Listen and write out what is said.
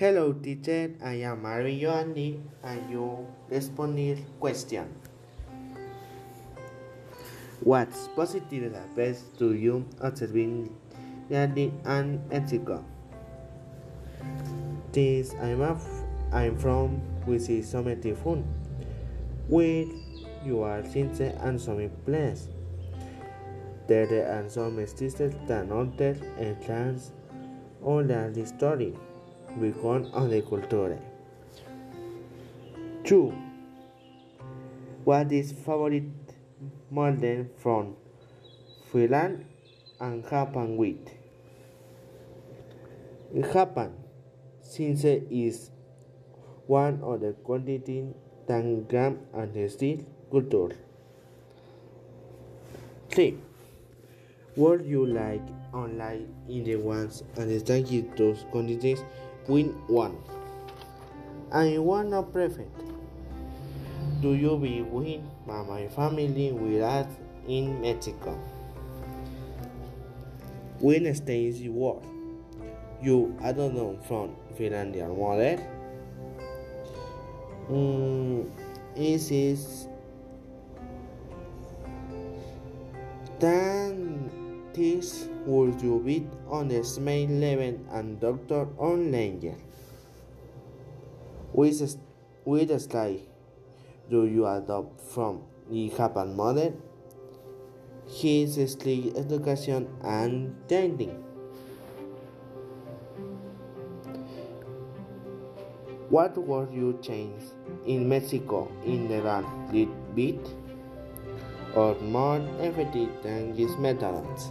Hello teacher, I am Mario Andy and you responded question. What's positive happens to you observing Andy and Mexico? This I'm, I'm from which is Something Fun, where you are sincere and some place. There are some mestizos that older and trans all the story the culture. 2. What is favorite model from Finland and Japan with? In Japan, since is one of the quantity tangram and steel culture. 3. Would you like online in the ones understanding those quantities win one? I want not perfect. Do you be by my family with us in Mexico? When stays you work? You I don't know from Finlandia model. Mm, this is then this would you beat on the main level and doctor on langer. With, with sky do you adopt from the Japan model? His strict education and training. What would you change in Mexico in the run? Did beat or more effective than his methods?